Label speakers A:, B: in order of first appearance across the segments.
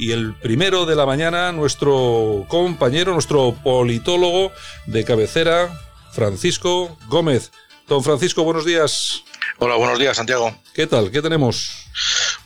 A: Y el primero de la mañana, nuestro compañero, nuestro politólogo de cabecera, Francisco Gómez. Don Francisco, buenos días.
B: Hola, buenos días, Santiago.
A: ¿Qué tal? ¿Qué tenemos?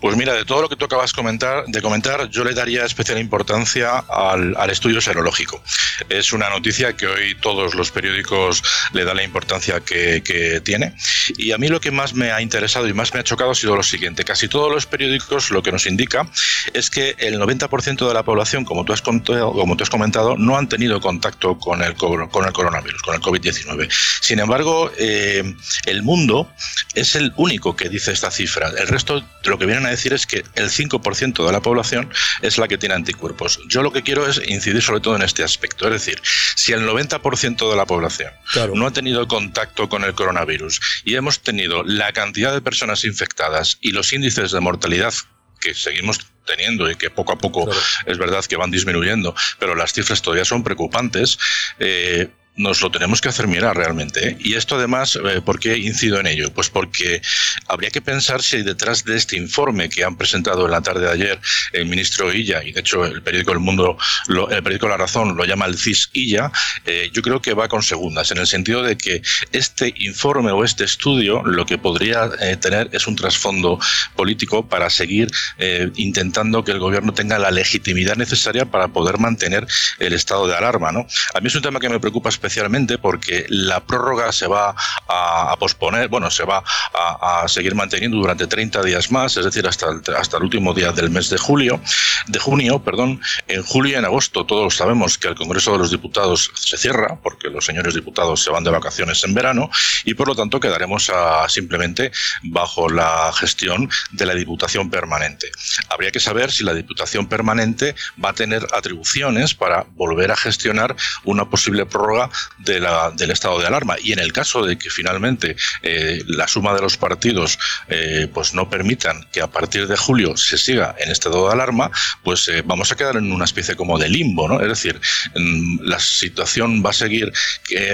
B: Pues mira, de todo lo que tú acabas comentar, de comentar, yo le daría especial importancia al, estudio serológico. Es una noticia que hoy todos los periódicos le dan la importancia que, tiene. Y a mí lo que más me ha interesado y más me ha chocado ha sido lo siguiente. Casi todos los periódicos lo que nos indica es que el 90% de la población, como tú has comentado, como tú has comentado no han tenido contacto con el, con el coronavirus, con el COVID-19. Sin embargo, eh, el mundo es el único que dice esta cifra. El resto lo que vienen a decir es que el 5% de la población es la que tiene anticuerpos. Yo lo que quiero es incidir sobre todo en este aspecto. Es decir, si el 90% de la población no ha tenido contacto con el coronavirus y hemos tenido la cantidad de personas infectadas y los índices de mortalidad que seguimos teniendo y que poco a poco es verdad que van disminuyendo, pero las cifras todavía son preocupantes. Eh, nos lo tenemos que hacer mirar realmente. ¿eh? Y esto además, eh, ¿por qué incido en ello? Pues porque habría que pensar si detrás de este informe que han presentado en la tarde de ayer el ministro Illa, y de hecho el periódico El Mundo, el periódico La Razón lo llama el CIS Illa, eh, yo creo que va con segundas, en el sentido de que este informe o este estudio lo que podría tener es un trasfondo político para seguir intentando que el gobierno tenga la legitimidad necesaria para poder mantener el estado de alarma. ¿no? A mí es un tema que me preocupa especialmente porque la prórroga se va a, posponer, bueno, se va a, seguir manteniendo durante 30 días más, es decir, hasta el, hasta el último día del mes de julio, de junio, perdón. En julio y en agosto todos sabemos que el Congreso de los Diputados se cierra porque los señores diputados se van de vacaciones en verano y por lo tanto quedaremos simplemente bajo la gestión de la Diputación Permanente. Habría que saber si la Diputación Permanente va a tener atribuciones para volver a gestionar una posible prórroga del estado de alarma. Y en el caso de que finalmente eh, la suma de los partidos eh, pues no permitan que a partir de julio se siga en estado de alarma, pues eh, vamos a quedar en una especie como de limbo, ¿no? Es decir, la situación va a seguir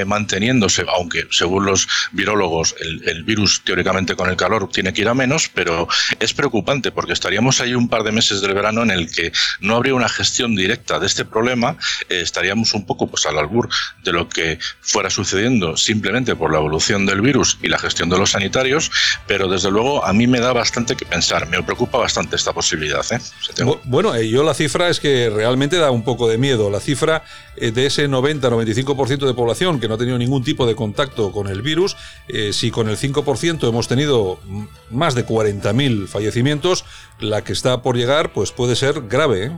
B: manteniéndose, aunque según los virólogos el, el virus teóricamente con el calor tiene que ir a menos, pero es preocupante porque estaríamos ahí un par de meses del verano en el que no habría una gestión directa de este problema, estaríamos un poco pues al albur de lo que fuera sucediendo simplemente por la evolución del virus y la gestión de los sanitarios, pero desde luego a mí me da bastante que pensar, me preocupa bastante esta posibilidad. ¿eh?
A: Bueno, eh, yo la cifra es que realmente da un poco de miedo. La cifra eh, de ese 90-95% de población que no ha tenido ningún tipo de contacto con el virus, si con el 5% hemos tenido más de 40.000 fallecimientos, la que está por llegar pues puede ser grave.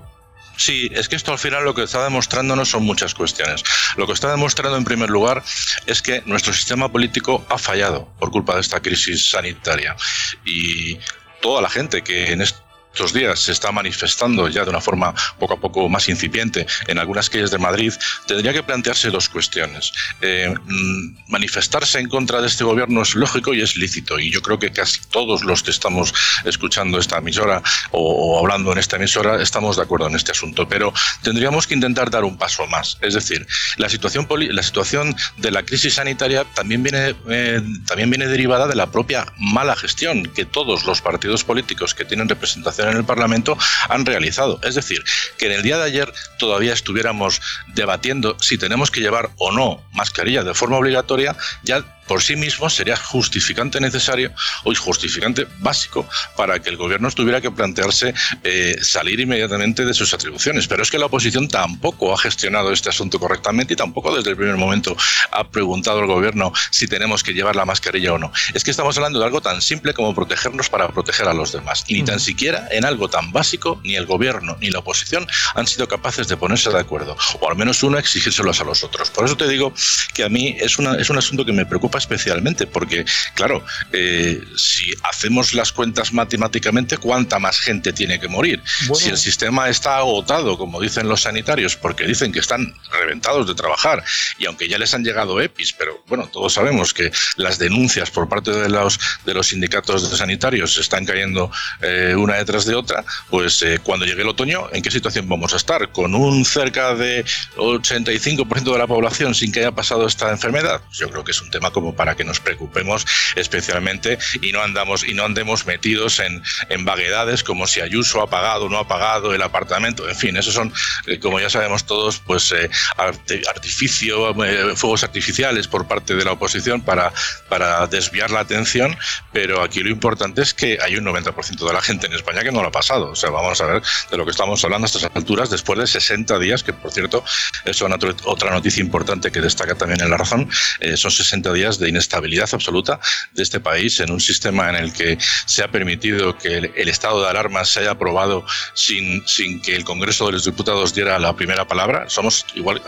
B: Sí, es que esto al final lo que está demostrándonos son muchas cuestiones. Lo que está demostrando en primer lugar es que nuestro sistema político ha fallado por culpa de esta crisis sanitaria. Y toda la gente que en este estos días se está manifestando ya de una forma poco a poco más incipiente en algunas calles de Madrid, tendría que plantearse dos cuestiones. Eh, mm, manifestarse en contra de este gobierno es lógico y es lícito, y yo creo que casi todos los que estamos escuchando esta emisora o, hablando en esta emisora estamos de acuerdo en este asunto, pero tendríamos que intentar dar un paso más. Es decir, la situación, la situación de la crisis sanitaria también viene, eh, también viene derivada de la propia mala gestión que todos los partidos políticos que tienen representación en el Parlamento han realizado. Es decir, que en el día de ayer todavía estuviéramos debatiendo si tenemos que llevar o no mascarilla de forma obligatoria, ya por sí mismo sería justificante necesario o justificante básico para que el gobierno tuviera que plantearse eh, salir inmediatamente de sus atribuciones. Pero es que la oposición tampoco ha gestionado este asunto correctamente y tampoco desde el primer momento ha preguntado al gobierno si tenemos que llevar la mascarilla o no. Es que estamos hablando de algo tan simple como protegernos para proteger a los demás. Y ni tan siquiera en algo tan básico ni el gobierno ni la oposición han sido capaces de ponerse de acuerdo. O al menos uno exigírselos a los otros. Por eso te digo que a mí es, una, es un asunto que me preocupa especialmente, porque, claro, eh, si hacemos las cuentas matemáticamente, ¿cuánta más gente tiene que morir? Si el sistema está agotado, como dicen los sanitarios, porque dicen que están reventados de trabajar, y aunque ya les han llegado EPIs, pero bueno, todos sabemos que las denuncias por parte de los, de los sindicatos de sanitarios están cayendo eh, una detrás de otra, pues eh, cuando llegue el otoño, ¿en qué situación vamos a estar? ¿Con un cerca de 85% de la población sin que haya pasado esta enfermedad? Yo creo que es un tema como para que nos preocupemos especialmente y no andamos y no andemos metidos en, en vaguedades como si Ayuso ha pagado o no ha pagado el apartamento. En fin, esos son, eh, como ya sabemos todos, pues eh, artificio, eh, fuegos artificiales por parte de la oposición para, para desviar la atención, pero aquí lo importante es que hay un 90% de la gente en España que no lo ha pasado. O sea, vamos a ver de lo que estamos hablando a estas alturas después de 60 días, que por cierto es otra noticia importante que destaca también en la razón, son 60 días de inestabilidad absoluta de este país en un sistema en el que se ha permitido que el, estado de alarma se haya aprobado sin, sin que el Congreso de los Diputados diera la primera palabra. Somos igual,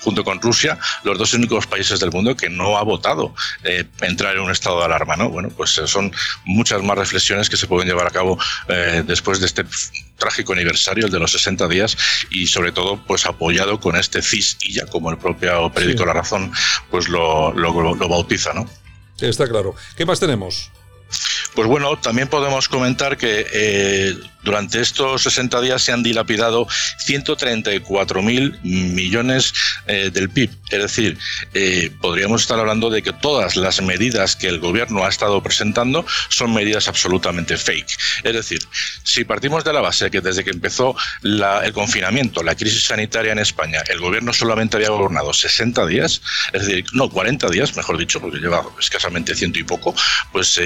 B: junto con Rusia, los dos únicos países del mundo que no ha votado eh, entrar en un estado de alarma. ¿no? Bueno, pues eh, son muchas más reflexiones que se pueden llevar a cabo eh, después de este trágico aniversario, el de los 60 días, y sobre todo, pues apoyado con este CIS y ya como el propio periódico La Razón, pues lo, lo, lo bautiza, ¿no?
A: Está claro. ¿Qué más tenemos?
B: Pues bueno, también podemos comentar que eh, durante estos 60 días se han dilapidado 134 mil millones eh, del PIB. Es decir, eh, podríamos estar hablando de que todas las medidas que el gobierno ha estado presentando son medidas absolutamente fake. Es decir, si partimos de la base que desde que empezó el confinamiento, la crisis sanitaria en España, el gobierno solamente había gobernado 60 días, es decir, no, 40 días, mejor dicho, porque lleva escasamente ciento y poco, pues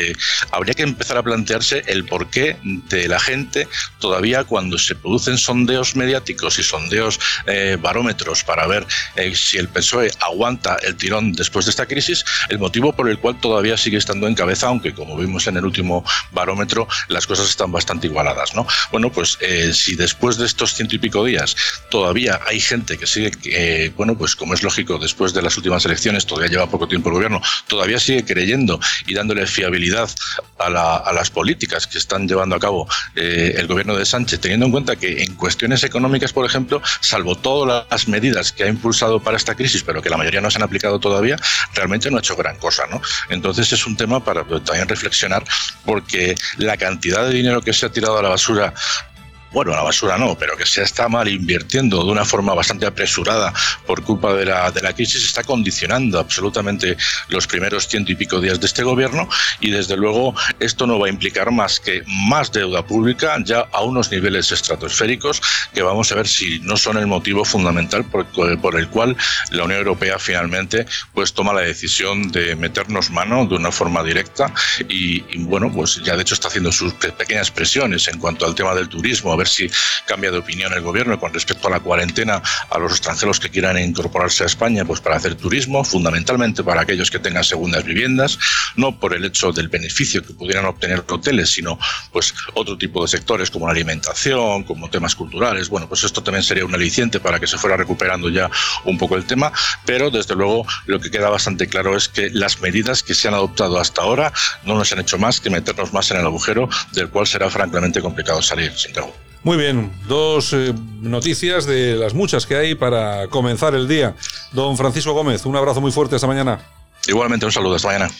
B: habría que empezar a plantearse el porqué de la gente todavía cuando se producen sondeos mediáticos y sondeos eh, barómetros para ver eh, si el PSOE aguanta el tirón después de esta crisis, el motivo por el cual todavía sigue estando en cabeza, aunque como vimos en el último barómetro, las cosas están bastante igualadas. ¿no? Bueno, pues eh, si después de estos ciento y pico días todavía hay gente que sigue, bueno, pues como es lógico, después de las últimas elecciones, todavía lleva poco tiempo el gobierno, todavía sigue creyendo y dándole fiabilidad a las políticas que están llevando a cabo eh, el gobierno de Sánchez, teniendo en cuenta que en cuestiones económicas, por ejemplo, salvo todas las medidas que ha impulsado para esta crisis, pero que la mayoría no se han aplicado todavía, realmente no ha hecho gran cosa. ¿no? Entonces es un tema para también reflexionar, porque la cantidad de dinero que se ha tirado a la basura bueno, la basura no, pero que se está mal invirtiendo de una forma bastante apresurada por culpa de la, de la crisis, está condicionando absolutamente los primeros ciento y pico días de este gobierno y desde luego esto no va a implicar más que más deuda pública ya a unos niveles estratosféricos que vamos a ver si no son el motivo fundamental por, por el cual la Unión Europea finalmente pues toma la decisión de meternos mano de una forma directa y, y bueno, pues ya de hecho está haciendo sus pequeñas presiones en cuanto al tema del turismo ver si cambia de opinión el gobierno con respecto a la cuarentena a los extranjeros que quieran incorporarse a España pues para hacer turismo, fundamentalmente para aquellos que tengan segundas viviendas, no por el hecho del beneficio que pudieran obtener hoteles, sino pues otro tipo de sectores como la alimentación, como temas culturales. Bueno, pues esto también sería un aliciente para que se fuera recuperando ya un poco el tema, pero desde luego lo que queda bastante claro es que las medidas que se han adoptado hasta ahora no nos han hecho más que meternos más en el agujero del cual será francamente complicado salir, sin duda.
A: Muy bien, dos eh, noticias de las muchas que hay para comenzar el día. Don Francisco Gómez, un abrazo muy fuerte esta mañana.
B: Igualmente un saludo esta mañana.